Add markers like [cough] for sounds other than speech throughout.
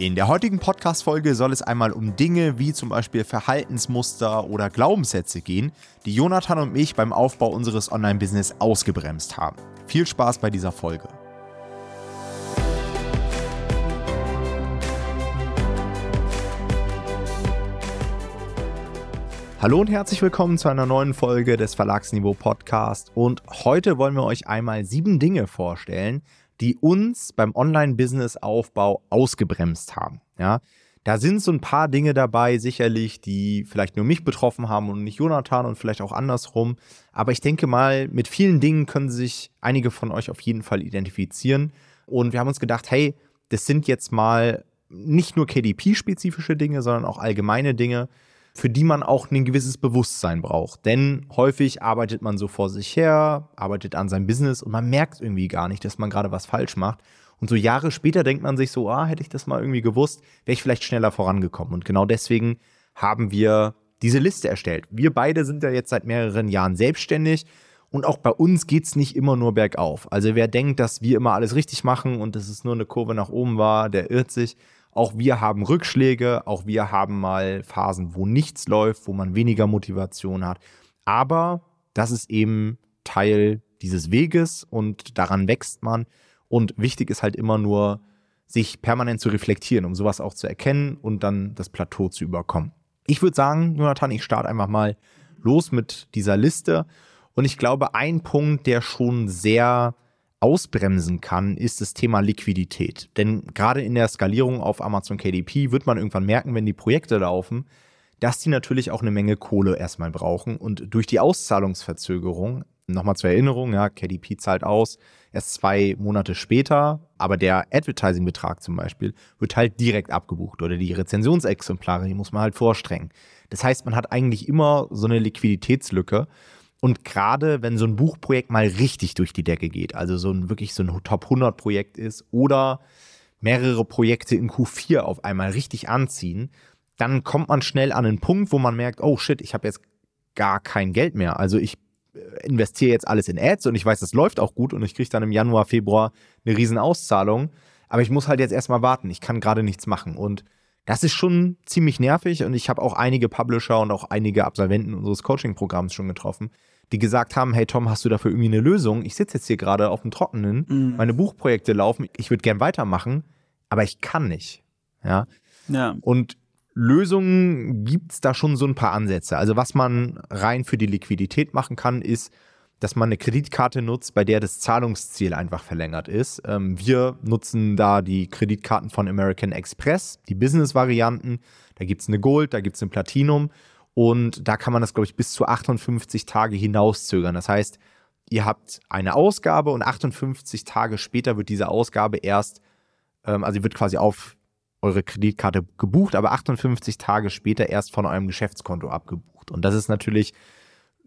In der heutigen Podcast-Folge soll es einmal um Dinge wie zum Beispiel Verhaltensmuster oder Glaubenssätze gehen, die Jonathan und mich beim Aufbau unseres Online-Business ausgebremst haben. Viel Spaß bei dieser Folge. Hallo und herzlich willkommen zu einer neuen Folge des Verlagsniveau Podcast. Und heute wollen wir euch einmal sieben Dinge vorstellen, die uns beim Online-Business-Aufbau ausgebremst haben. Ja, da sind so ein paar Dinge dabei, sicherlich, die vielleicht nur mich betroffen haben und nicht Jonathan und vielleicht auch andersrum. Aber ich denke mal, mit vielen Dingen können sich einige von euch auf jeden Fall identifizieren. Und wir haben uns gedacht, hey, das sind jetzt mal nicht nur KDP-spezifische Dinge, sondern auch allgemeine Dinge, für die man auch ein gewisses Bewusstsein braucht. Denn häufig arbeitet man so vor sich her, arbeitet an seinem Business und man merkt irgendwie gar nicht, dass man gerade was falsch macht. Und so Jahre später denkt man sich so, ah, hätte ich das mal irgendwie gewusst, wäre ich vielleicht schneller vorangekommen. Und genau deswegen haben wir diese Liste erstellt. Wir beide sind ja jetzt seit mehreren Jahren selbstständig und auch bei uns geht es nicht immer nur bergauf. Also wer denkt, dass wir immer alles richtig machen und dass es nur eine Kurve nach oben war, der irrt sich. Auch wir haben Rückschläge, auch wir haben mal Phasen, wo nichts läuft, wo man weniger Motivation hat. Aber das ist eben Teil dieses Weges und daran wächst man. Und wichtig ist halt immer nur, sich permanent zu reflektieren, um sowas auch zu erkennen und dann das Plateau zu überkommen. Ich würde sagen, Jonathan, ich starte einfach mal los mit dieser Liste. Und ich glaube, ein Punkt, der schon sehr ausbremsen kann, ist das Thema Liquidität. Denn gerade in der Skalierung auf Amazon KDP wird man irgendwann merken, wenn die Projekte laufen, dass die natürlich auch eine Menge Kohle erstmal brauchen. Und durch die Auszahlungsverzögerung, nochmal zur Erinnerung, ja, KDP zahlt aus erst zwei Monate später, aber der Advertising-Betrag zum Beispiel wird halt direkt abgebucht oder die Rezensionsexemplare, die muss man halt vorstrengen. Das heißt, man hat eigentlich immer so eine Liquiditätslücke und gerade wenn so ein Buchprojekt mal richtig durch die Decke geht, also so ein wirklich so ein Top 100 Projekt ist oder mehrere Projekte in Q4 auf einmal richtig anziehen, dann kommt man schnell an einen Punkt, wo man merkt, oh shit, ich habe jetzt gar kein Geld mehr. Also ich äh, investiere jetzt alles in Ads und ich weiß, das läuft auch gut und ich kriege dann im Januar, Februar eine riesen Auszahlung. Aber ich muss halt jetzt erstmal warten. Ich kann gerade nichts machen. Und das ist schon ziemlich nervig und ich habe auch einige Publisher und auch einige Absolventen unseres Coaching-Programms schon getroffen, die gesagt haben, hey Tom, hast du dafür irgendwie eine Lösung? Ich sitze jetzt hier gerade auf dem Trockenen, mhm. meine Buchprojekte laufen, ich würde gern weitermachen, aber ich kann nicht. Ja. ja. Und Lösungen gibt es da schon so ein paar Ansätze. Also was man rein für die Liquidität machen kann, ist, dass man eine Kreditkarte nutzt, bei der das Zahlungsziel einfach verlängert ist. Ähm, wir nutzen da die Kreditkarten von American Express, die Business-Varianten. Da gibt es eine Gold, da gibt es eine Platinum. Und da kann man das, glaube ich, bis zu 58 Tage hinauszögern. Das heißt, ihr habt eine Ausgabe und 58 Tage später wird diese Ausgabe erst, ähm, also wird quasi auf eure Kreditkarte gebucht, aber 58 Tage später erst von eurem Geschäftskonto abgebucht. Und das ist natürlich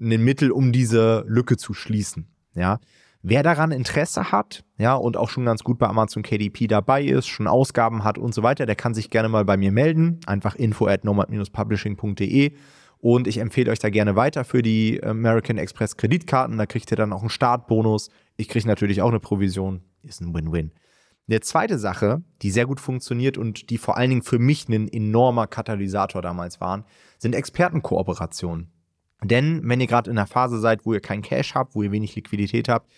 ein Mittel, um diese Lücke zu schließen. Ja. Wer daran Interesse hat, ja, und auch schon ganz gut bei Amazon KDP dabei ist, schon Ausgaben hat und so weiter, der kann sich gerne mal bei mir melden. Einfach info at nomad-publishing.de und ich empfehle euch da gerne weiter für die American Express Kreditkarten. Da kriegt ihr dann auch einen Startbonus. Ich kriege natürlich auch eine Provision. Ist ein Win-Win. Eine zweite Sache, die sehr gut funktioniert und die vor allen Dingen für mich ein enormer Katalysator damals waren, sind Expertenkooperationen. Denn wenn ihr gerade in einer Phase seid, wo ihr kein Cash habt, wo ihr wenig Liquidität habt,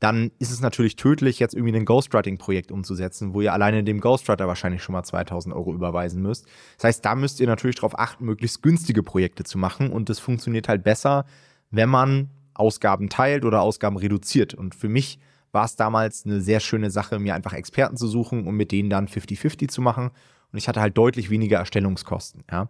dann ist es natürlich tödlich, jetzt irgendwie ein Ghostwriting-Projekt umzusetzen, wo ihr alleine dem Ghostwriter wahrscheinlich schon mal 2000 Euro überweisen müsst. Das heißt, da müsst ihr natürlich darauf achten, möglichst günstige Projekte zu machen und das funktioniert halt besser, wenn man Ausgaben teilt oder Ausgaben reduziert. Und für mich war es damals eine sehr schöne Sache, mir einfach Experten zu suchen und mit denen dann 50-50 zu machen. Und ich hatte halt deutlich weniger Erstellungskosten. Ja.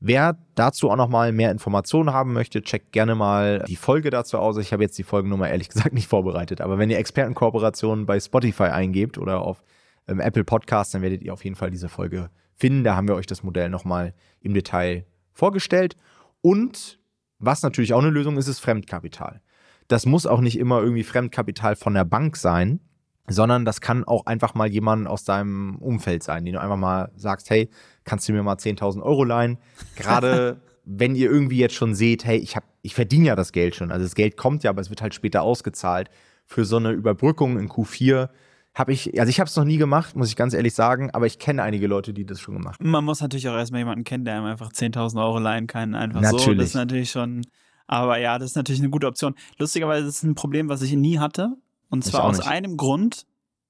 Wer dazu auch nochmal mehr Informationen haben möchte, checkt gerne mal die Folge dazu aus. Ich habe jetzt die Folgennummer ehrlich [laughs] gesagt nicht vorbereitet, aber wenn ihr Expertenkooperationen bei Spotify eingebt oder auf ähm, Apple Podcasts, dann werdet ihr auf jeden Fall diese Folge finden. Da haben wir euch das Modell nochmal im Detail vorgestellt. Und was natürlich auch eine Lösung ist, ist Fremdkapital. Das muss auch nicht immer irgendwie Fremdkapital von der Bank sein, sondern das kann auch einfach mal jemand aus deinem Umfeld sein, den du einfach mal sagst, hey, kannst du mir mal 10.000 Euro leihen? Gerade [laughs] wenn ihr irgendwie jetzt schon seht, hey, ich, ich verdiene ja das Geld schon, also das Geld kommt ja, aber es wird halt später ausgezahlt. Für so eine Überbrückung in Q4 habe ich, also ich habe es noch nie gemacht, muss ich ganz ehrlich sagen, aber ich kenne einige Leute, die das schon gemacht haben. Man muss natürlich auch erstmal jemanden kennen, der einem einfach 10.000 Euro leihen kann, einfach natürlich. so. Das ist natürlich schon, aber ja, das ist natürlich eine gute Option. Lustigerweise ist es ein Problem, was ich nie hatte. Und zwar aus einem Grund,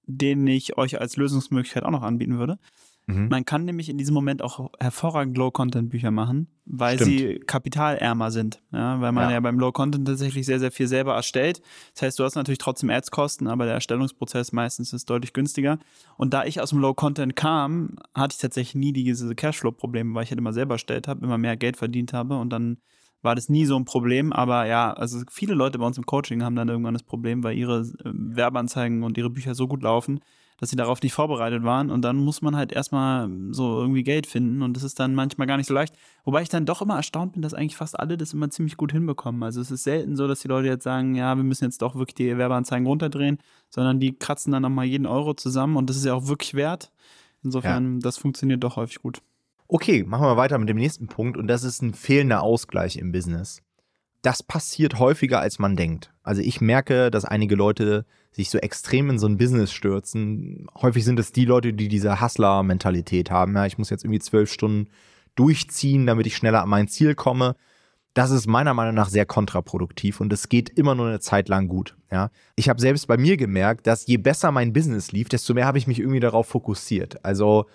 den ich euch als Lösungsmöglichkeit auch noch anbieten würde. Mhm. Man kann nämlich in diesem Moment auch hervorragend Low-Content-Bücher machen, weil Stimmt. sie kapitalärmer sind. Ja, weil man ja. ja beim Low-Content tatsächlich sehr, sehr viel selber erstellt. Das heißt, du hast natürlich trotzdem Ads-Kosten, aber der Erstellungsprozess meistens ist deutlich günstiger. Und da ich aus dem Low-Content kam, hatte ich tatsächlich nie diese Cashflow-Probleme, weil ich halt immer selber erstellt habe, immer mehr Geld verdient habe und dann war das nie so ein Problem, aber ja, also viele Leute bei uns im Coaching haben dann irgendwann das Problem, weil ihre äh, Werbeanzeigen und ihre Bücher so gut laufen, dass sie darauf nicht vorbereitet waren und dann muss man halt erstmal so irgendwie Geld finden und das ist dann manchmal gar nicht so leicht. Wobei ich dann doch immer erstaunt bin, dass eigentlich fast alle das immer ziemlich gut hinbekommen. Also es ist selten so, dass die Leute jetzt sagen, ja, wir müssen jetzt doch wirklich die Werbeanzeigen runterdrehen, sondern die kratzen dann nochmal jeden Euro zusammen und das ist ja auch wirklich wert. Insofern, ja. das funktioniert doch häufig gut. Okay, machen wir weiter mit dem nächsten Punkt und das ist ein fehlender Ausgleich im Business das passiert häufiger, als man denkt. Also ich merke, dass einige Leute sich so extrem in so ein Business stürzen. Häufig sind es die Leute, die diese Hustler-Mentalität haben. Ja, ich muss jetzt irgendwie zwölf Stunden durchziehen, damit ich schneller an mein Ziel komme. Das ist meiner Meinung nach sehr kontraproduktiv und es geht immer nur eine Zeit lang gut. Ja, ich habe selbst bei mir gemerkt, dass je besser mein Business lief, desto mehr habe ich mich irgendwie darauf fokussiert. Also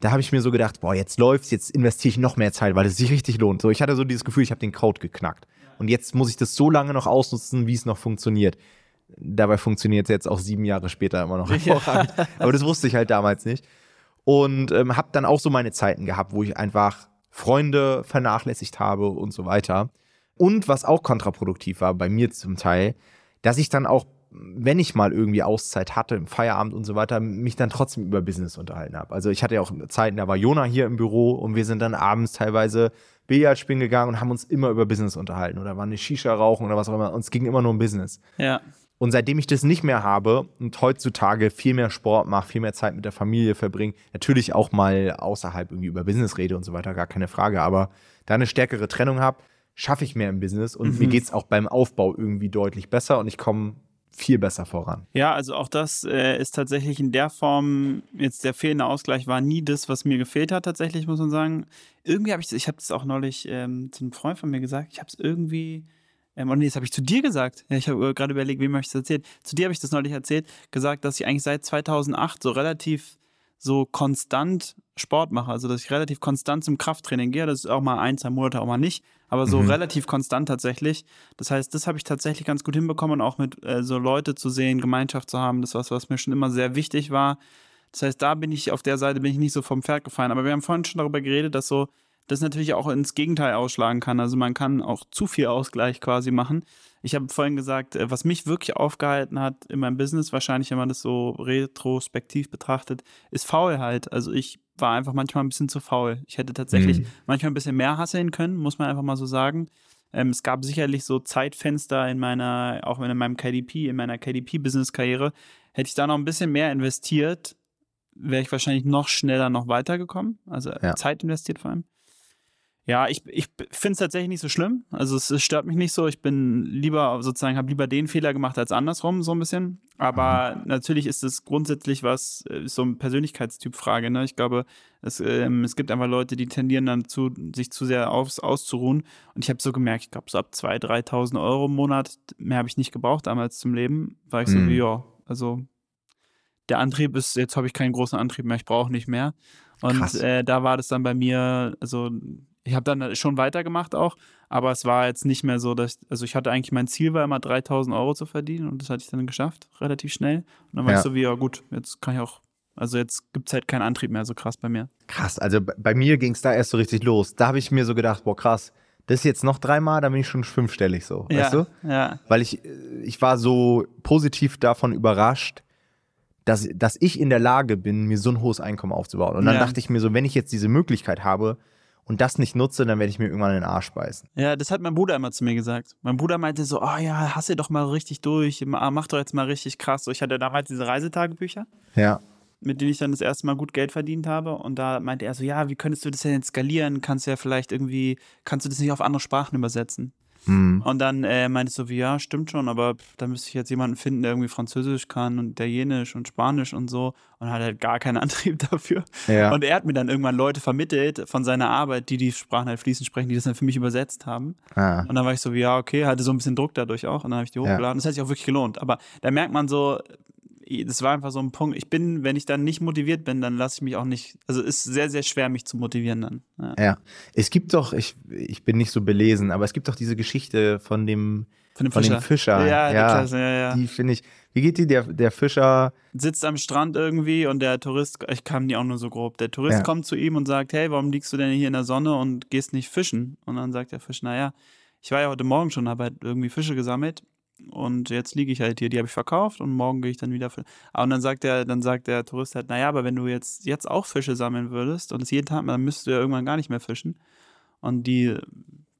da habe ich mir so gedacht, boah, jetzt läuft's, jetzt investiere ich noch mehr Zeit, weil es sich richtig lohnt. So, ich hatte so dieses Gefühl, ich habe den Code geknackt. Und jetzt muss ich das so lange noch ausnutzen, wie es noch funktioniert. Dabei funktioniert es jetzt auch sieben Jahre später immer noch hervorragend. Ja. Aber das wusste ich halt damals nicht. Und ähm, habe dann auch so meine Zeiten gehabt, wo ich einfach Freunde vernachlässigt habe und so weiter. Und was auch kontraproduktiv war, bei mir zum Teil, dass ich dann auch, wenn ich mal irgendwie Auszeit hatte, im Feierabend und so weiter, mich dann trotzdem über Business unterhalten habe. Also ich hatte ja auch Zeiten, da war Jona hier im Büro und wir sind dann abends teilweise Billard spielen gegangen und haben uns immer über Business unterhalten oder waren eine Shisha rauchen oder was auch immer. Uns ging immer nur um Business. Ja. Und seitdem ich das nicht mehr habe und heutzutage viel mehr Sport mache, viel mehr Zeit mit der Familie verbringe, natürlich auch mal außerhalb irgendwie über Business rede und so weiter, gar keine Frage, aber da eine stärkere Trennung habe, schaffe ich mehr im Business und mhm. mir geht es auch beim Aufbau irgendwie deutlich besser und ich komme viel besser voran. Ja, also auch das äh, ist tatsächlich in der Form, jetzt der fehlende Ausgleich war nie das, was mir gefehlt hat, tatsächlich, muss man sagen. Irgendwie habe ich, ich habe das auch neulich ähm, zu einem Freund von mir gesagt, ich habe es irgendwie, ähm, und nee, das habe ich zu dir gesagt. Ich habe äh, gerade überlegt, wem habe ich das erzählt. Zu dir habe ich das neulich erzählt, gesagt, dass ich eigentlich seit 2008 so relativ so konstant Sport mache, also dass ich relativ konstant zum Krafttraining gehe, das ist auch mal ein, zwei Monate, auch mal nicht, aber so mhm. relativ konstant tatsächlich. Das heißt, das habe ich tatsächlich ganz gut hinbekommen, auch mit äh, so Leute zu sehen, Gemeinschaft zu haben, das ist was, was mir schon immer sehr wichtig war. Das heißt, da bin ich auf der Seite bin ich nicht so vom Pferd gefallen, aber wir haben vorhin schon darüber geredet, dass so das natürlich auch ins Gegenteil ausschlagen kann. Also man kann auch zu viel Ausgleich quasi machen. Ich habe vorhin gesagt, äh, was mich wirklich aufgehalten hat in meinem Business, wahrscheinlich, wenn man das so retrospektiv betrachtet, ist Faulheit. Also ich war einfach manchmal ein bisschen zu faul. Ich hätte tatsächlich mhm. manchmal ein bisschen mehr hasseln können, muss man einfach mal so sagen. Ähm, es gab sicherlich so Zeitfenster in meiner, auch in meinem KDP, in meiner KDP-Business-Karriere. Hätte ich da noch ein bisschen mehr investiert, wäre ich wahrscheinlich noch schneller noch weitergekommen. Also ja. Zeit investiert vor allem. Ja, ich, ich finde es tatsächlich nicht so schlimm. Also es, es, stört mich nicht so. Ich bin lieber sozusagen, habe lieber den Fehler gemacht als andersrum, so ein bisschen. Aber mhm. natürlich ist es grundsätzlich was, äh, so eine Persönlichkeitstyp-Frage. Ne? Ich glaube, es, ähm, es gibt einfach Leute, die tendieren dann zu, sich zu sehr aufs, auszuruhen. Und ich habe so gemerkt, ich glaube, so ab 2.000, 3.000 Euro im Monat, mehr habe ich nicht gebraucht damals zum Leben, war ich mhm. so wie, ja, also der Antrieb ist, jetzt habe ich keinen großen Antrieb mehr, ich brauche nicht mehr. Und äh, da war das dann bei mir, also ich habe dann schon weitergemacht auch, aber es war jetzt nicht mehr so, dass, also ich hatte eigentlich mein Ziel war immer 3000 Euro zu verdienen und das hatte ich dann geschafft, relativ schnell. Und dann war ja. ich so wie, ja gut, jetzt kann ich auch, also jetzt gibt es halt keinen Antrieb mehr so krass bei mir. Krass, also bei mir ging es da erst so richtig los. Da habe ich mir so gedacht, boah krass, das ist jetzt noch dreimal, dann bin ich schon fünfstellig so, ja, weißt du? Ja. Weil ich, ich war so positiv davon überrascht, dass, dass ich in der Lage bin, mir so ein hohes Einkommen aufzubauen. Und dann ja. dachte ich mir so, wenn ich jetzt diese Möglichkeit habe, und das nicht nutze, dann werde ich mir irgendwann in den Arsch beißen. Ja, das hat mein Bruder immer zu mir gesagt. Mein Bruder meinte so, oh ja, hasse doch mal richtig durch, mach doch jetzt mal richtig krass. So, ich hatte damals diese Reisetagebücher. Ja. Mit denen ich dann das erste Mal gut Geld verdient habe. Und da meinte er so, ja, wie könntest du das denn jetzt skalieren? Kannst du ja vielleicht irgendwie, kannst du das nicht auf andere Sprachen übersetzen? Mhm. Und dann äh, meinte ich so wie, ja, stimmt schon, aber da müsste ich jetzt jemanden finden, der irgendwie Französisch kann und Italienisch und Spanisch und so und hat halt gar keinen [laughs] Antrieb dafür. Ja. Und er hat mir dann irgendwann Leute vermittelt von seiner Arbeit, die die Sprachen halt fließend sprechen, die das dann für mich übersetzt haben. Ah. Und dann war ich so wie, ja, okay, hatte so ein bisschen Druck dadurch auch und dann habe ich die hochgeladen. Ja. Das hat sich auch wirklich gelohnt. Aber da merkt man so, das war einfach so ein Punkt. Ich bin, wenn ich dann nicht motiviert bin, dann lasse ich mich auch nicht. Also ist sehr, sehr schwer, mich zu motivieren dann. Ja, ja. es gibt doch, ich, ich bin nicht so belesen, aber es gibt doch diese Geschichte von dem, von dem von Fischer. Dem Fischer. Ja, ja, Klasse, ja, ja. Die finde ich. Wie geht die? Der, der Fischer sitzt am Strand irgendwie und der Tourist, ich kam die auch nur so grob. Der Tourist ja. kommt zu ihm und sagt: Hey, warum liegst du denn hier in der Sonne und gehst nicht fischen? Und dann sagt der Fisch: Naja, ich war ja heute Morgen schon, habe halt irgendwie Fische gesammelt und jetzt liege ich halt hier, die habe ich verkauft und morgen gehe ich dann wieder. Für, ah, und dann sagt der, dann sagt der Tourist halt, naja, aber wenn du jetzt, jetzt auch Fische sammeln würdest und es jeden Tag, dann müsstest du ja irgendwann gar nicht mehr fischen. Und die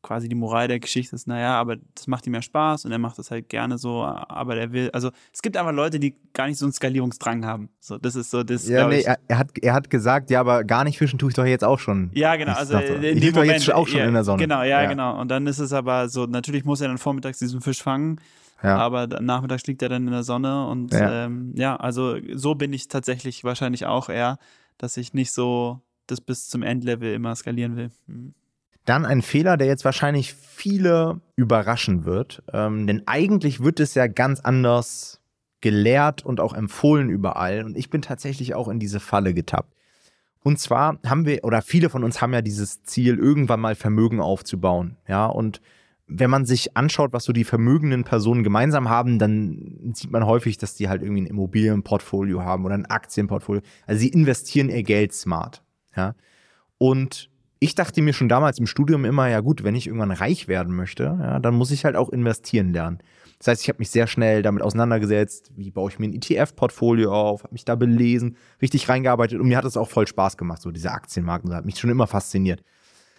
quasi die Moral der Geschichte ist, naja, aber das macht ihm ja Spaß und er macht das halt gerne so, aber er will, also es gibt einfach Leute, die gar nicht so einen Skalierungsdrang haben. So, das ist so das. Ja, nee, er, er, hat, er hat gesagt, ja, aber gar nicht fischen tue ich doch jetzt auch schon. Ja, genau. Also ich, in ich doch jetzt auch schon ja, in der Sonne. Genau, ja, ja, genau. Und dann ist es aber so, natürlich muss er dann vormittags diesen Fisch fangen. Ja. Aber nachmittags liegt er dann in der Sonne und ja. Ähm, ja, also so bin ich tatsächlich wahrscheinlich auch eher, dass ich nicht so das bis zum Endlevel immer skalieren will. Mhm. Dann ein Fehler, der jetzt wahrscheinlich viele überraschen wird. Ähm, denn eigentlich wird es ja ganz anders gelehrt und auch empfohlen überall. Und ich bin tatsächlich auch in diese Falle getappt. Und zwar haben wir, oder viele von uns haben ja dieses Ziel, irgendwann mal Vermögen aufzubauen. Ja, und wenn man sich anschaut, was so die vermögenden Personen gemeinsam haben, dann sieht man häufig, dass die halt irgendwie ein Immobilienportfolio haben oder ein Aktienportfolio. Also sie investieren ihr Geld smart. Ja. Und ich dachte mir schon damals im Studium immer, ja gut, wenn ich irgendwann reich werden möchte, ja, dann muss ich halt auch investieren lernen. Das heißt, ich habe mich sehr schnell damit auseinandergesetzt, wie baue ich mir ein ETF-Portfolio auf, habe mich da belesen, richtig reingearbeitet und mir hat es auch voll Spaß gemacht, so diese Aktienmarken, das hat mich schon immer fasziniert.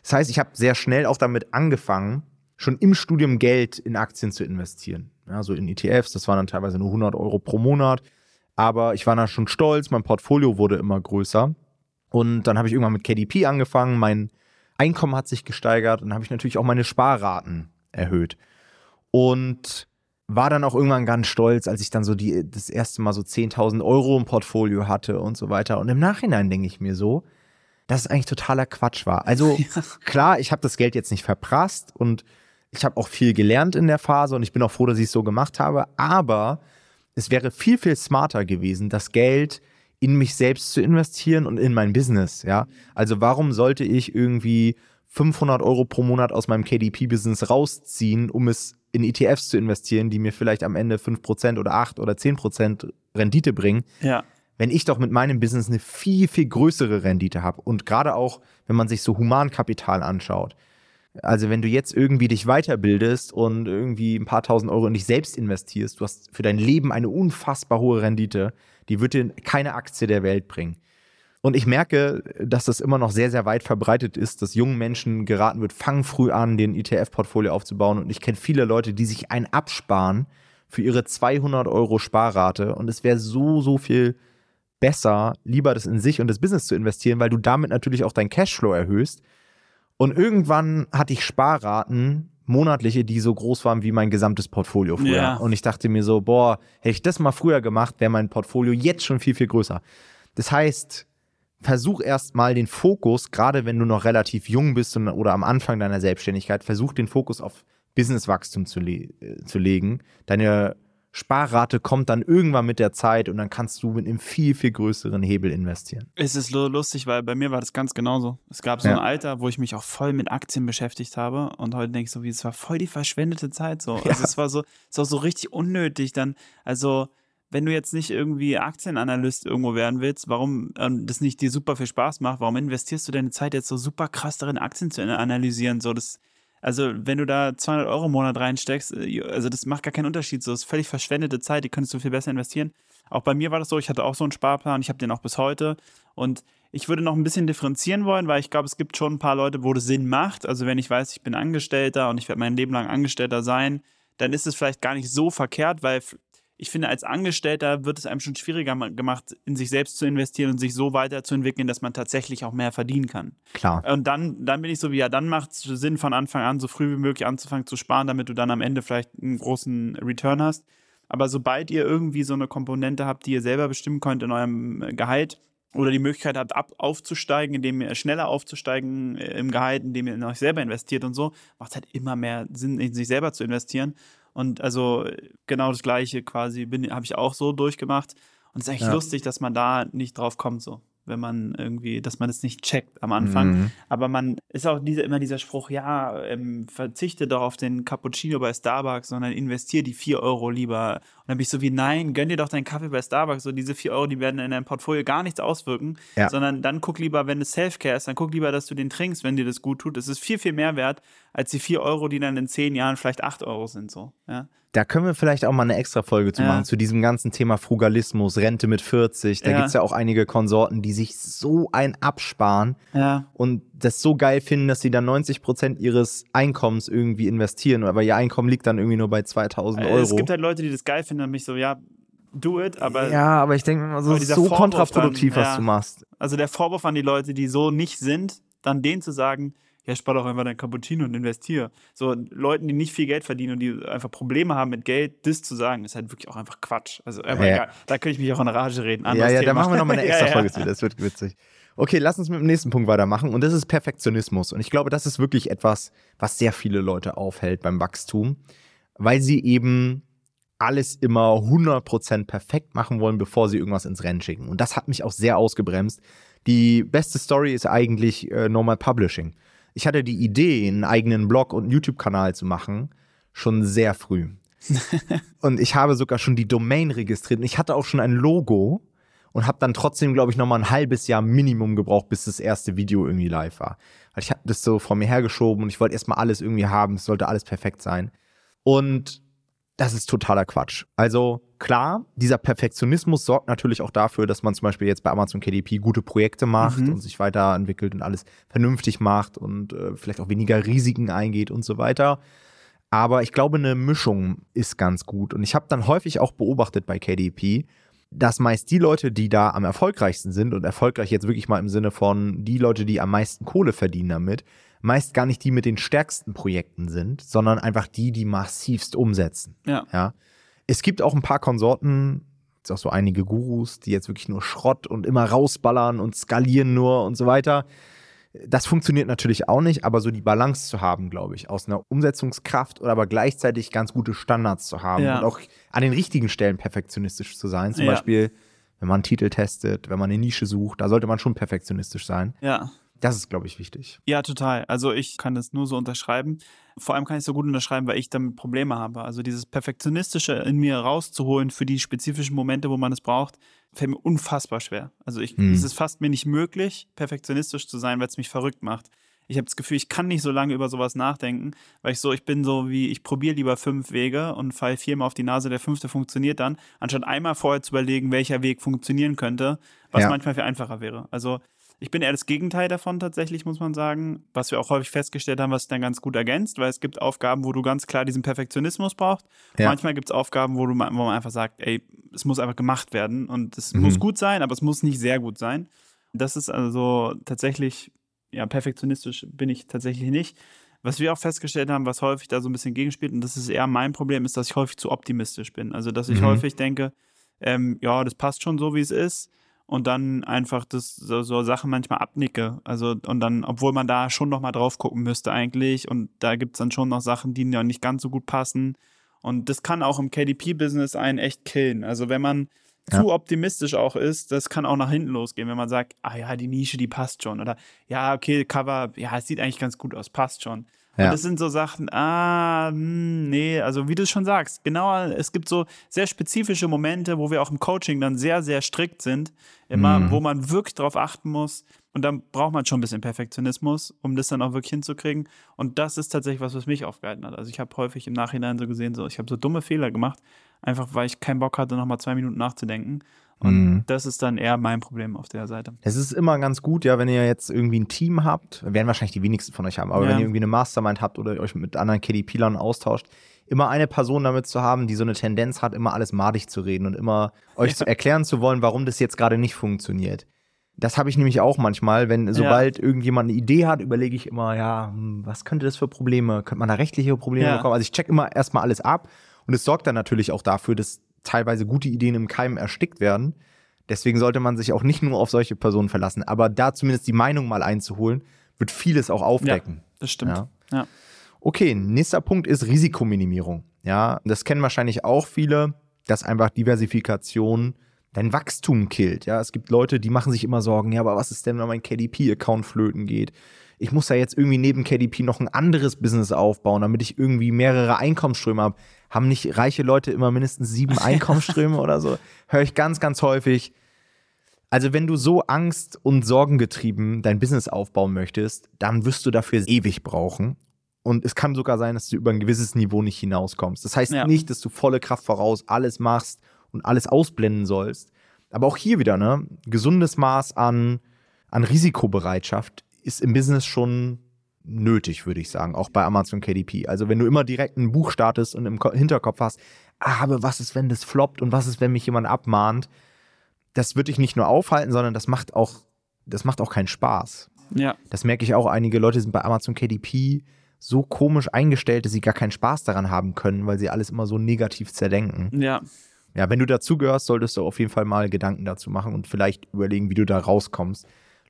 Das heißt, ich habe sehr schnell auch damit angefangen, schon im Studium Geld in Aktien zu investieren. Ja, so in ETFs, das waren dann teilweise nur 100 Euro pro Monat. Aber ich war da schon stolz, mein Portfolio wurde immer größer. Und dann habe ich irgendwann mit KDP angefangen, mein Einkommen hat sich gesteigert und habe ich natürlich auch meine Sparraten erhöht. Und war dann auch irgendwann ganz stolz, als ich dann so die, das erste Mal so 10.000 Euro im Portfolio hatte und so weiter. Und im Nachhinein denke ich mir so, dass es eigentlich totaler Quatsch war. Also [laughs] ja. klar, ich habe das Geld jetzt nicht verprasst und ich habe auch viel gelernt in der Phase und ich bin auch froh, dass ich es so gemacht habe. Aber es wäre viel, viel smarter gewesen, das Geld in mich selbst zu investieren und in mein Business. Ja, also warum sollte ich irgendwie 500 Euro pro Monat aus meinem KDP-Business rausziehen, um es in ETFs zu investieren, die mir vielleicht am Ende 5% oder 8 oder 10% Rendite bringen? Ja wenn ich doch mit meinem Business eine viel, viel größere Rendite habe. Und gerade auch, wenn man sich so Humankapital anschaut. Also wenn du jetzt irgendwie dich weiterbildest und irgendwie ein paar tausend Euro in dich selbst investierst, du hast für dein Leben eine unfassbar hohe Rendite, die wird dir keine Aktie der Welt bringen. Und ich merke, dass das immer noch sehr, sehr weit verbreitet ist, dass jungen Menschen geraten wird, fang früh an, den ETF-Portfolio aufzubauen. Und ich kenne viele Leute, die sich ein absparen für ihre 200 Euro Sparrate. Und es wäre so, so viel besser, lieber das in sich und das Business zu investieren, weil du damit natürlich auch deinen Cashflow erhöhst. Und irgendwann hatte ich Sparraten, monatliche, die so groß waren wie mein gesamtes Portfolio früher. Ja. Und ich dachte mir so, boah, hätte ich das mal früher gemacht, wäre mein Portfolio jetzt schon viel, viel größer. Das heißt, versuch erst mal den Fokus, gerade wenn du noch relativ jung bist oder am Anfang deiner Selbstständigkeit, versuch den Fokus auf Businesswachstum zu, le äh, zu legen, deine Sparrate kommt dann irgendwann mit der Zeit und dann kannst du mit einem viel, viel größeren Hebel investieren. Es ist lustig, weil bei mir war das ganz genauso. Es gab so ja. ein Alter, wo ich mich auch voll mit Aktien beschäftigt habe und heute denke ich so, wie es war voll die verschwendete Zeit so. [laughs] Also ja. es war so, es war so richtig unnötig dann, also wenn du jetzt nicht irgendwie Aktienanalyst irgendwo werden willst, warum ähm, das nicht dir super viel Spaß macht, warum investierst du deine Zeit jetzt so super krass darin, Aktien zu analysieren? So, das, also, wenn du da 200 Euro im Monat reinsteckst, äh, also das macht gar keinen Unterschied. So, ist völlig verschwendete Zeit, die könntest du viel besser investieren. Auch bei mir war das so, ich hatte auch so einen Sparplan, ich habe den auch bis heute. Und ich würde noch ein bisschen differenzieren wollen, weil ich glaube, es gibt schon ein paar Leute, wo das Sinn macht. Also, wenn ich weiß, ich bin Angestellter und ich werde mein Leben lang Angestellter sein, dann ist es vielleicht gar nicht so verkehrt, weil ich finde, als Angestellter wird es einem schon schwieriger gemacht, in sich selbst zu investieren und sich so weiterzuentwickeln, dass man tatsächlich auch mehr verdienen kann. Klar. Und dann, dann bin ich so wie, ja, dann macht es Sinn, von Anfang an so früh wie möglich anzufangen zu sparen, damit du dann am Ende vielleicht einen großen Return hast. Aber sobald ihr irgendwie so eine Komponente habt, die ihr selber bestimmen könnt in eurem Gehalt, oder die Möglichkeit habt, ab, aufzusteigen, indem ihr schneller aufzusteigen äh, im Gehalt, indem ihr in euch selber investiert und so, macht halt immer mehr Sinn, in sich selber zu investieren. Und also genau das Gleiche quasi habe ich auch so durchgemacht. Und es ist eigentlich ja. lustig, dass man da nicht drauf kommt so wenn man irgendwie, dass man es das nicht checkt am Anfang. Mhm. Aber man ist auch diese, immer dieser Spruch, ja, ähm, verzichte doch auf den Cappuccino bei Starbucks, sondern investiere die 4 Euro lieber. Und dann bin ich so wie, nein, gönn dir doch deinen Kaffee bei Starbucks. So diese 4 Euro, die werden in deinem Portfolio gar nichts auswirken, ja. sondern dann guck lieber, wenn es Self-Care ist, dann guck lieber, dass du den trinkst, wenn dir das gut tut. Es ist viel, viel mehr wert, als die 4 Euro, die dann in 10 Jahren vielleicht 8 Euro sind. So, ja. Da können wir vielleicht auch mal eine extra Folge zu ja. machen, zu diesem ganzen Thema Frugalismus, Rente mit 40. Da ja. gibt es ja auch einige Konsorten, die sich so ein absparen ja. und das so geil finden, dass sie dann 90 Prozent ihres Einkommens irgendwie investieren. Aber ihr Einkommen liegt dann irgendwie nur bei 2000 Euro. Es gibt halt Leute, die das geil finden und mich so, ja, do it, aber. Ja, aber ich denke immer, so ist so kontraproduktiv, dann, was du machst. Also der Vorwurf an die Leute, die so nicht sind, dann denen zu sagen, ja, spar doch einfach dein Cappuccino und investiere. So Leuten, die nicht viel Geld verdienen und die einfach Probleme haben mit Geld, das zu sagen, ist halt wirklich auch einfach Quatsch. Also, aber ja. egal, da könnte ich mich auch in Rage reden. Anderes ja, ja, Thema. da machen wir nochmal eine [laughs] extra Folge zu, das wird witzig. Okay, lass uns mit dem nächsten Punkt weitermachen und das ist Perfektionismus. Und ich glaube, das ist wirklich etwas, was sehr viele Leute aufhält beim Wachstum, weil sie eben alles immer 100% perfekt machen wollen, bevor sie irgendwas ins Rennen schicken. Und das hat mich auch sehr ausgebremst. Die beste Story ist eigentlich äh, Normal Publishing ich hatte die Idee, einen eigenen Blog und einen YouTube-Kanal zu machen, schon sehr früh. [laughs] und ich habe sogar schon die Domain registriert. Und ich hatte auch schon ein Logo und habe dann trotzdem, glaube ich, noch mal ein halbes Jahr Minimum gebraucht, bis das erste Video irgendwie live war. Weil ich habe das so vor mir hergeschoben und ich wollte erstmal alles irgendwie haben. Es sollte alles perfekt sein. Und das ist totaler Quatsch. Also klar, dieser Perfektionismus sorgt natürlich auch dafür, dass man zum Beispiel jetzt bei Amazon KDP gute Projekte macht mhm. und sich weiterentwickelt und alles vernünftig macht und äh, vielleicht auch weniger Risiken eingeht und so weiter. Aber ich glaube, eine Mischung ist ganz gut. Und ich habe dann häufig auch beobachtet bei KDP, dass meist die Leute, die da am erfolgreichsten sind und erfolgreich jetzt wirklich mal im Sinne von die Leute, die am meisten Kohle verdienen damit, meist gar nicht die mit den stärksten Projekten sind, sondern einfach die, die massivst umsetzen. Ja. ja? Es gibt auch ein paar Konsorten, es auch so einige Gurus, die jetzt wirklich nur Schrott und immer rausballern und skalieren nur und so weiter. Das funktioniert natürlich auch nicht, aber so die Balance zu haben, glaube ich, aus einer Umsetzungskraft oder aber gleichzeitig ganz gute Standards zu haben ja. und auch an den richtigen Stellen perfektionistisch zu sein. Zum ja. Beispiel, wenn man einen Titel testet, wenn man eine Nische sucht, da sollte man schon perfektionistisch sein. Ja. Das ist, glaube ich, wichtig. Ja, total. Also ich kann das nur so unterschreiben. Vor allem kann ich es so gut unterschreiben, weil ich damit Probleme habe. Also dieses Perfektionistische in mir rauszuholen für die spezifischen Momente, wo man es braucht, fällt mir unfassbar schwer. Also ich, hm. es ist fast mir nicht möglich, perfektionistisch zu sein, weil es mich verrückt macht. Ich habe das Gefühl, ich kann nicht so lange über sowas nachdenken, weil ich so, ich bin so wie, ich probiere lieber fünf Wege und fall viermal auf die Nase, der fünfte funktioniert dann, anstatt einmal vorher zu überlegen, welcher Weg funktionieren könnte, was ja. manchmal viel einfacher wäre. Also ich bin eher das Gegenteil davon tatsächlich, muss man sagen. Was wir auch häufig festgestellt haben, was sich dann ganz gut ergänzt, weil es gibt Aufgaben, wo du ganz klar diesen Perfektionismus brauchst. Ja. Manchmal gibt es Aufgaben, wo, du, wo man einfach sagt, ey, es muss einfach gemacht werden und es mhm. muss gut sein, aber es muss nicht sehr gut sein. Das ist also tatsächlich, ja, perfektionistisch bin ich tatsächlich nicht. Was wir auch festgestellt haben, was häufig da so ein bisschen gegenspielt, und das ist eher mein Problem, ist, dass ich häufig zu optimistisch bin. Also, dass ich mhm. häufig denke, ähm, ja, das passt schon so, wie es ist und dann einfach das so, so, Sachen manchmal abnicke. Also und dann, obwohl man da schon noch mal drauf gucken müsste eigentlich und da gibt es dann schon noch Sachen, die ja nicht ganz so gut passen. Und das kann auch im KDP-Business einen echt killen. Also wenn man ja. zu optimistisch auch ist, das kann auch nach hinten losgehen, wenn man sagt, ah ja, die Nische, die passt schon. Oder ja, okay, Cover, ja, es sieht eigentlich ganz gut aus, passt schon. Ja. Und das sind so Sachen, ah, hm, nee, also wie du es schon sagst, genau, es gibt so sehr spezifische Momente, wo wir auch im Coaching dann sehr, sehr strikt sind, immer, mhm. wo man wirklich darauf achten muss. Und dann braucht man schon ein bisschen Perfektionismus, um das dann auch wirklich hinzukriegen. Und das ist tatsächlich was, was mich aufgehalten hat. Also ich habe häufig im Nachhinein so gesehen, so ich habe so dumme Fehler gemacht, einfach weil ich keinen Bock hatte, nochmal zwei Minuten nachzudenken, Und Mhm. das ist dann eher mein Problem auf der Seite. Es ist immer ganz gut, ja, wenn ihr jetzt irgendwie ein Team habt, werden wahrscheinlich die wenigsten von euch haben, aber Ja. wenn ihr irgendwie eine Mastermind habt oder euch mit anderen KDP-Lern austauscht, immer eine Person damit zu haben, die so eine Tendenz hat, immer alles madig zu reden und immer [laughs] euch Ja. zu erklären zu wollen, warum das jetzt gerade nicht funktioniert. Das habe ich nämlich auch manchmal, wenn sobald irgendjemand eine Idee hat, überlege ich immer, ja, hm, was könnte das für Probleme? Könnte man da rechtliche Probleme Ja. bekommen? Also ich check immer erstmal alles ab und es sorgt dann natürlich auch dafür, dass teilweise gute Ideen im Keim erstickt werden. Deswegen sollte man sich auch nicht nur auf solche Personen verlassen, aber da zumindest die Meinung mal einzuholen, wird vieles auch aufdecken. Das stimmt. Ja. Ja. Okay, nächster Punkt ist Risikominimierung. Ja, das kennen wahrscheinlich auch viele, dass einfach Diversifikation dein Wachstum killt. Ja, es gibt Leute, die machen sich immer Sorgen, ja, aber was ist denn, wenn mein KDP-Account flöten geht? Ich muss da jetzt irgendwie neben KDP noch ein anderes Business aufbauen, damit ich irgendwie mehrere Einkommensströme habe. Haben nicht reiche Leute immer mindestens sieben [laughs] Einkommensströme oder so? Höre ich ganz, ganz häufig. Also, wenn du so angst- und sorgengetrieben dein Business aufbauen möchtest, dann wirst du dafür ewig brauchen. Und es kann sogar sein, dass du über ein gewisses Niveau nicht hinauskommst. Das heißt Ja. nicht, dass du volle Kraft voraus alles machst und alles ausblenden sollst. Aber auch hier wieder, ne? Gesundes Maß an, an Risikobereitschaft ist im Business schon nötig, würde ich sagen, auch bei Amazon KDP. Also wenn du immer direkt ein Buch startest und im Ko- Hinterkopf hast, ah, aber was ist, wenn das floppt und was ist, wenn mich jemand abmahnt, das wird dich nicht nur aufhalten, sondern das macht auch, das macht auch keinen Spaß. Ja. Das merke ich auch. Einige Leute sind bei Amazon KDP so komisch eingestellt, dass sie gar keinen Spaß daran haben können, weil sie alles immer so negativ zerdenken. Ja. Ja, wenn du dazugehörst, solltest du auf jeden Fall mal Gedanken dazu machen und vielleicht überlegen, wie du da rauskommst.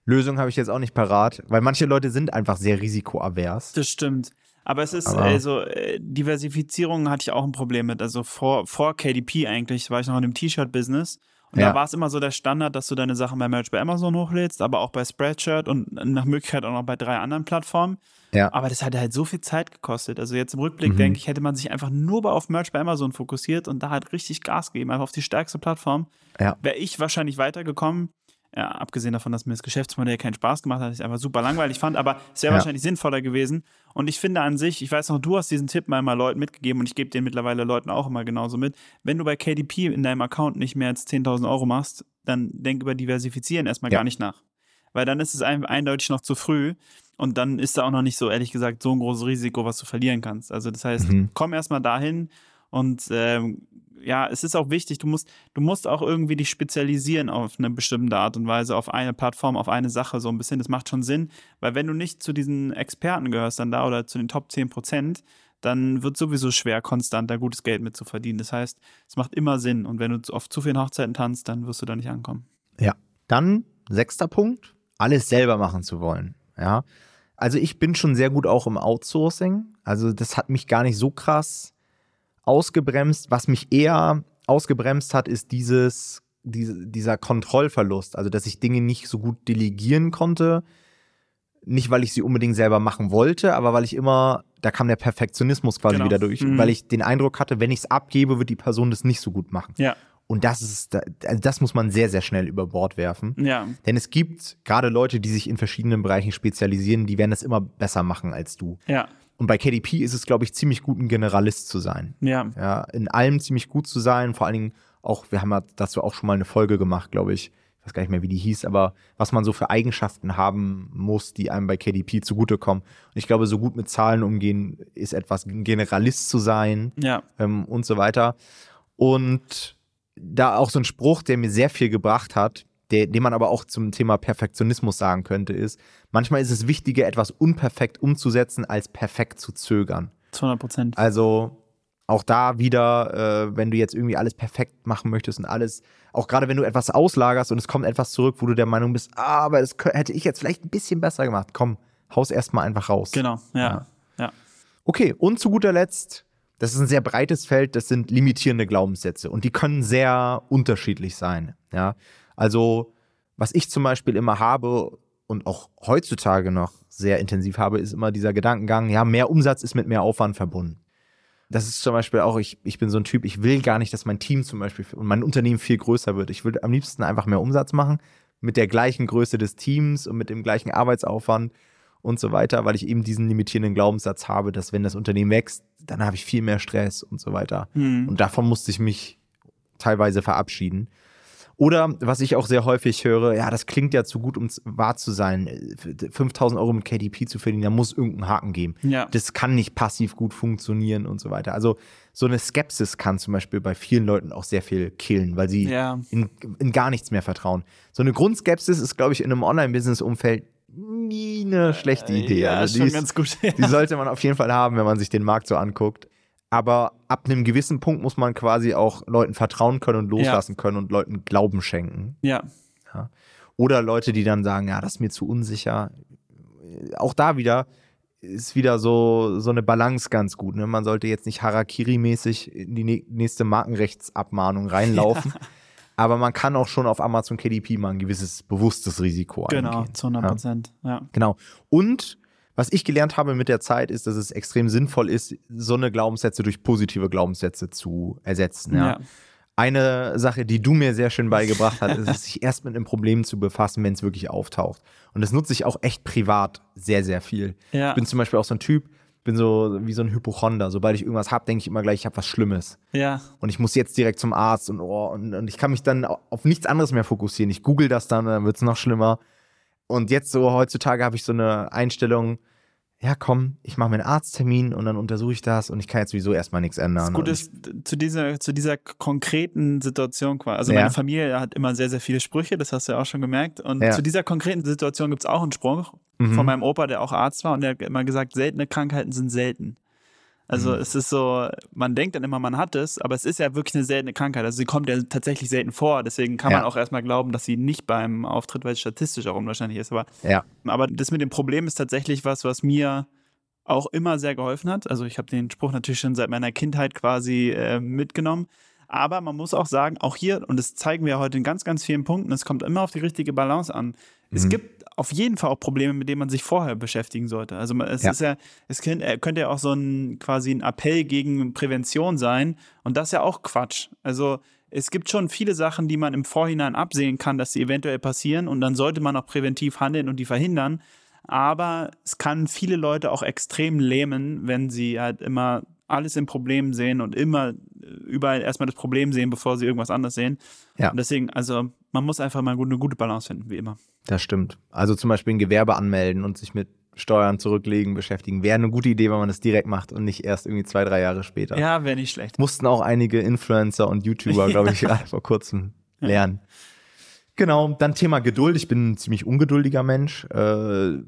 Lösung habe ich jetzt auch nicht parat, weil manche Leute sind einfach sehr risikoavers. Das stimmt. Aber es ist, Aber- also, äh, Diversifizierung hatte ich auch ein Problem mit. Also vor, vor KDP eigentlich war ich noch in dem T-Shirt-Business. Und Ja. da war es immer so der Standard, dass du deine Sachen bei Merch bei Amazon hochlädst, aber auch bei Spreadshirt und nach Möglichkeit auch noch bei drei anderen Plattformen. Ja. Aber das hat halt so viel Zeit gekostet. Also jetzt im Rückblick Mhm. denke ich, hätte man sich einfach nur auf Merch bei Amazon fokussiert und da halt richtig Gas gegeben, einfach auf die stärkste Plattform. Ja. Wäre ich wahrscheinlich weitergekommen. Ja, abgesehen davon, dass mir das Geschäftsmodell keinen Spaß gemacht hat, ich es einfach super langweilig fand, aber es wäre Ja. wahrscheinlich sinnvoller gewesen. Und ich finde an sich, ich weiß noch, du hast diesen Tipp mal, mal Leuten mitgegeben und ich gebe den mittlerweile Leuten auch immer genauso mit. Wenn du bei KDP in deinem Account nicht mehr als 10.000 Euro machst, dann denk über Diversifizieren erstmal Ja. gar nicht nach. Weil dann ist es ein, eindeutig noch zu früh und dann ist da auch noch nicht so, ehrlich gesagt, so ein großes Risiko, was du verlieren kannst. Also das heißt, Mhm. komm erstmal dahin und ähm, ja, es ist auch wichtig, du musst, du musst auch irgendwie dich spezialisieren auf eine bestimmte Art und Weise, auf eine Plattform, auf eine Sache so ein bisschen. Das macht schon Sinn, weil wenn du nicht zu diesen Experten gehörst dann da oder zu den Top 10 Prozent, dann wird sowieso schwer, konstant da gutes Geld mit zu verdienen. Das heißt, es macht immer Sinn und wenn du auf zu vielen Hochzeiten tanzt, dann wirst du da nicht ankommen. Dann sechster Punkt, alles selber machen zu wollen. Ja. Also ich bin schon sehr gut auch im Outsourcing. Also das hat mich gar nicht so krass ausgebremst. Was mich eher ausgebremst hat, ist dieses, diese, dieser Kontrollverlust. Also dass ich Dinge nicht so gut delegieren konnte. Nicht, weil ich sie unbedingt selber machen wollte, aber weil ich immer, da kam der Perfektionismus quasi Genau. wieder durch, Mhm. weil ich den Eindruck hatte, wenn ich es abgebe, wird die Person das nicht so gut machen. Ja, Und das ist, also das muss man sehr, sehr schnell über Bord werfen. ja, Denn es gibt gerade Leute, die sich in verschiedenen Bereichen spezialisieren, die werden das immer besser machen als du. ja, Und bei KDP ist es, glaube ich, ziemlich gut, ein Generalist zu sein. ja. Ja, in allem ziemlich gut zu sein. Vor allen Dingen auch, wir haben ja dazu auch schon mal eine Folge gemacht, glaube ich. Ich weiß gar nicht mehr, wie die hieß, aber was man so für Eigenschaften haben muss, die einem bei KDP zugutekommen. Und ich glaube, so gut mit Zahlen umgehen ist etwas, ein Generalist zu sein Ja, ähm, und so weiter. Und da auch so ein Spruch, der mir sehr viel gebracht hat, der, den man aber auch zum Thema Perfektionismus sagen könnte, ist, manchmal ist es wichtiger, etwas unperfekt umzusetzen, als perfekt zu zögern. zu 100 Prozent. Also auch da wieder, äh, wenn du jetzt irgendwie alles perfekt machen möchtest und alles, auch gerade wenn du etwas auslagerst und es kommt etwas zurück, wo du der Meinung bist, ah, aber das hätte ich jetzt vielleicht ein bisschen besser gemacht. Komm, haus erstmal einfach raus. Genau, ja. Ja. ja. Okay, und zu guter Letzt, das ist ein sehr breites Feld, das sind limitierende Glaubenssätze und die können sehr unterschiedlich sein. Ja, also was ich zum Beispiel immer habe und auch heutzutage noch sehr intensiv habe, ist immer dieser Gedankengang, ja, mehr Umsatz ist mit mehr Aufwand verbunden. Das ist zum Beispiel auch, ich, ich bin so ein Typ, ich will gar nicht, dass mein Team zum Beispiel und mein Unternehmen viel größer wird. Ich will am liebsten einfach mehr Umsatz machen mit der gleichen Größe des Teams und mit dem gleichen Arbeitsaufwand und so weiter, weil ich eben diesen limitierenden Glaubenssatz habe, dass wenn das Unternehmen wächst, dann habe ich viel mehr Stress und so weiter. Hm. Und davon musste ich mich teilweise verabschieden. Oder was ich auch sehr häufig höre, ja, das klingt ja zu gut, um wahr zu sein. 5000 Euro mit KDP zu verdienen, da muss irgendeinen Haken geben. Ja. Das kann nicht passiv gut funktionieren und so weiter. Also so eine Skepsis kann zum Beispiel bei vielen Leuten auch sehr viel killen, weil sie Ja. in, in gar nichts mehr vertrauen. So eine Grundskepsis ist, glaube ich, in einem Online-Business-Umfeld nie eine schlechte Idee. Ja, also die schon ist- ganz gut. die sollte man auf jeden Fall haben, wenn man sich den Markt so anguckt. Aber ab einem gewissen Punkt muss man quasi auch Leuten vertrauen können und loslassen können und Leuten Glauben schenken. ja. Oder Leute, die dann sagen, ja, das ist mir zu unsicher. Auch da wieder ist wieder so, so eine Balance ganz gut. Ne? Man sollte jetzt nicht Harakiri-mäßig in die nä- nächste Markenrechtsabmahnung reinlaufen. [laughs] Aber man kann auch schon auf Amazon KDP mal ein gewisses bewusstes Risiko Genau, eingehen. zu 100 Prozent. Ja. Genau. Und was ich gelernt habe mit der Zeit, ist, dass es extrem sinnvoll ist, so eine Glaubenssätze durch positive Glaubenssätze zu ersetzen. Ja. Ja. Eine Sache, die du mir sehr schön beigebracht hast, ist, sich erst mit einem Problem zu befassen, wenn es wirklich auftaucht. Und das nutze ich auch echt privat sehr, sehr viel. Ja. Ich bin zum Beispiel auch so ein Typ, bin so wie so ein Hypochonder. Sobald ich irgendwas habe, denke ich immer gleich, ich habe was Schlimmes. Ja. Und ich muss jetzt direkt zum Arzt und, oh, und, und ich kann mich dann auf nichts anderes mehr fokussieren. Ich google das dann, dann wird es noch schlimmer. Und jetzt so heutzutage habe ich so eine Einstellung, ja komm, ich mache mir einen Arzttermin und dann untersuche ich das und ich kann jetzt sowieso erstmal nichts ändern. Das Gute ist, zu dieser, zu dieser konkreten Situation quasi. Also Ja. meine Familie hat immer sehr, sehr viele Sprüche, das hast du ja auch schon gemerkt. Und Ja. zu dieser konkreten Situation gibt es auch einen Spruch Mhm. von meinem Opa, der auch Arzt war und der hat immer gesagt, seltene Krankheiten sind selten. Also Mhm. es ist so, man denkt dann immer, man hat es, aber es ist ja wirklich eine seltene Krankheit. Also sie kommt ja tatsächlich selten vor. Deswegen kann man Ja. auch erstmal glauben, dass sie nicht beim Auftritt, weil es statistisch auch unwahrscheinlich ist. Aber ja, aber das mit dem Problem ist tatsächlich was, was mir auch immer sehr geholfen hat. Also ich habe den Spruch natürlich schon seit meiner Kindheit quasi äh, mitgenommen. Aber man muss auch sagen, auch hier, und das zeigen wir heute in ganz, ganz vielen Punkten, es kommt immer auf die richtige Balance an. Es Mhm. gibt auf jeden Fall auch Probleme, mit denen man sich vorher beschäftigen sollte. Also es Ja. ist ja, es könnte, äh, könnte ja auch so ein quasi ein Appell gegen Prävention sein. Und das ist ja auch Quatsch. Also es gibt schon viele Sachen, die man im Vorhinein absehen kann, dass sie eventuell passieren. Und dann sollte man auch präventiv handeln und die verhindern. Aber es kann viele Leute auch extrem lähmen, wenn sie halt immer alles im Problem sehen und immer äh, überall erstmal das Problem sehen, bevor sie irgendwas anderes sehen. Ja. Und deswegen, also man muss einfach mal eine gute Balance finden, wie immer. das stimmt. Also zum Beispiel ein Gewerbe anmelden und sich mit Steuern zurücklegen, beschäftigen, wäre eine gute Idee, wenn man das direkt macht und nicht erst irgendwie zwei, drei Jahre später. Ja, wäre nicht schlecht. Mussten auch einige Influencer und YouTuber, [laughs] glaube ich, gerade vor kurzem lernen. Genau, dann Thema Geduld. Ich bin ein ziemlich ungeduldiger Mensch. Äh,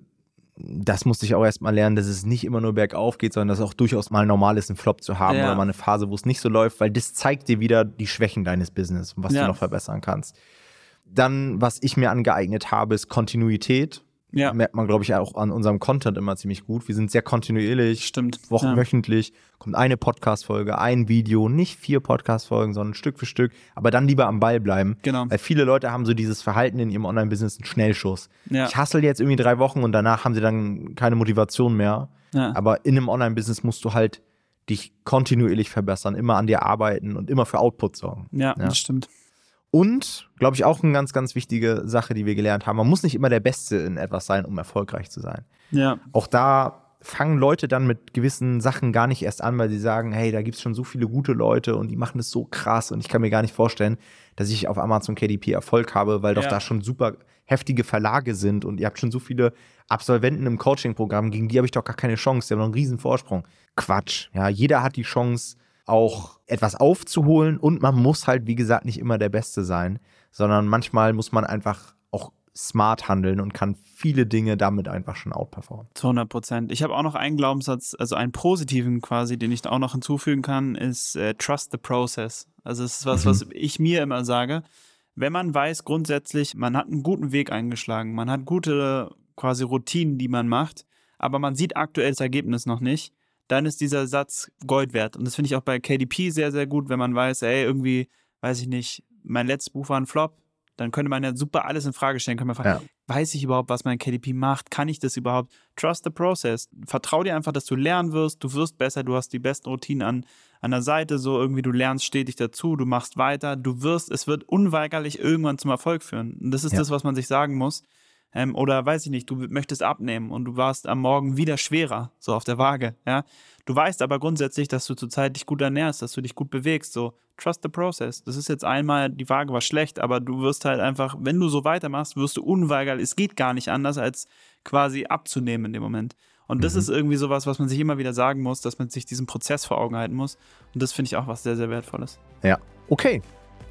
das musste ich auch erstmal lernen, dass es nicht immer nur bergauf geht, sondern dass es auch durchaus mal normal ist, einen Flop zu haben Ja. oder mal eine Phase, wo es nicht so läuft, weil das zeigt dir wieder die Schwächen deines Business und was Ja. du noch verbessern kannst. Dann, was ich mir angeeignet habe, ist Kontinuität. Ja, Merkt man, glaube ich, auch an unserem Content immer ziemlich gut. Wir sind sehr kontinuierlich, stimmt. Ja. wochenwöchentlich kommt eine Podcast-Folge, ein Video, nicht vier Podcast-Folgen, sondern Stück für Stück, aber dann lieber am Ball bleiben. Genau. Weil viele Leute haben so dieses Verhalten in ihrem Online-Business, einen Schnellschuss. Ja. Ich hustle jetzt irgendwie drei Wochen und danach haben sie dann keine Motivation mehr. Ja. Aber in einem Online-Business musst du halt dich kontinuierlich verbessern, immer an dir arbeiten und immer für Output sorgen. Ja, Ja. das stimmt. Und, glaube ich, auch eine ganz, ganz wichtige Sache, die wir gelernt haben. Man muss nicht immer der Beste in etwas sein, um erfolgreich zu sein. Ja, Auch da fangen Leute dann mit gewissen Sachen gar nicht erst an, weil sie sagen, hey, da gibt es schon so viele gute Leute und die machen das so krass und ich kann mir gar nicht vorstellen, dass ich auf Amazon KDP Erfolg habe, weil doch Ja. da schon super heftige Verlage sind und ihr habt schon so viele Absolventen im Coaching-Programm, gegen die habe ich doch gar keine Chance, die haben noch einen riesen Vorsprung. Quatsch. Ja, jeder hat die Chance, auch etwas aufzuholen und man muss halt, wie gesagt, nicht immer der Beste sein, sondern manchmal muss man einfach auch smart handeln und kann viele Dinge damit einfach schon outperformen. zu 100 Prozent. Ich habe auch noch einen Glaubenssatz, also einen positiven quasi, den ich auch noch hinzufügen kann, ist äh, Trust the Process. Also es ist was, Mhm. was ich mir immer sage. Wenn man weiß grundsätzlich, man hat einen guten Weg eingeschlagen, man hat gute quasi Routinen, die man macht, aber man sieht aktuell das Ergebnis noch nicht, dann ist dieser Satz Gold wert. Und das finde ich auch bei KDP sehr, sehr gut, wenn man weiß, ey, irgendwie, weiß ich nicht, mein letztes Buch war ein Flop, dann könnte man ja super alles in Frage stellen. Kann man fragen, weiß ich überhaupt, was mein KDP macht? Kann ich das überhaupt? Trust the process. Vertrau dir einfach, dass du lernen wirst, du wirst besser, du hast die besten Routinen an, an der Seite, so irgendwie du lernst stetig dazu, du machst weiter, du wirst, es wird unweigerlich irgendwann zum Erfolg führen. Und das ist Ja. das, was man sich sagen muss. Ähm, oder weiß ich nicht, du möchtest abnehmen und du warst am Morgen wieder schwerer, so auf der Waage, ja. Du weißt aber grundsätzlich, dass du zurzeit dich gut ernährst, dass du dich gut bewegst, so trust the process. Das ist jetzt einmal, die Waage war schlecht, aber du wirst halt einfach, wenn du so weitermachst, wirst du unweigerlich, es geht gar nicht anders, als quasi abzunehmen in dem Moment. Und das mhm. ist irgendwie sowas, was man sich immer wieder sagen muss, dass man sich diesen Prozess vor Augen halten muss. Und das finde ich auch was sehr, sehr Wertvolles. Ja, okay.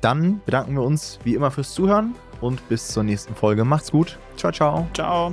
Dann bedanken wir uns wie immer fürs Zuhören und bis zur nächsten Folge. Macht's gut. Ciao, ciao. Ciao.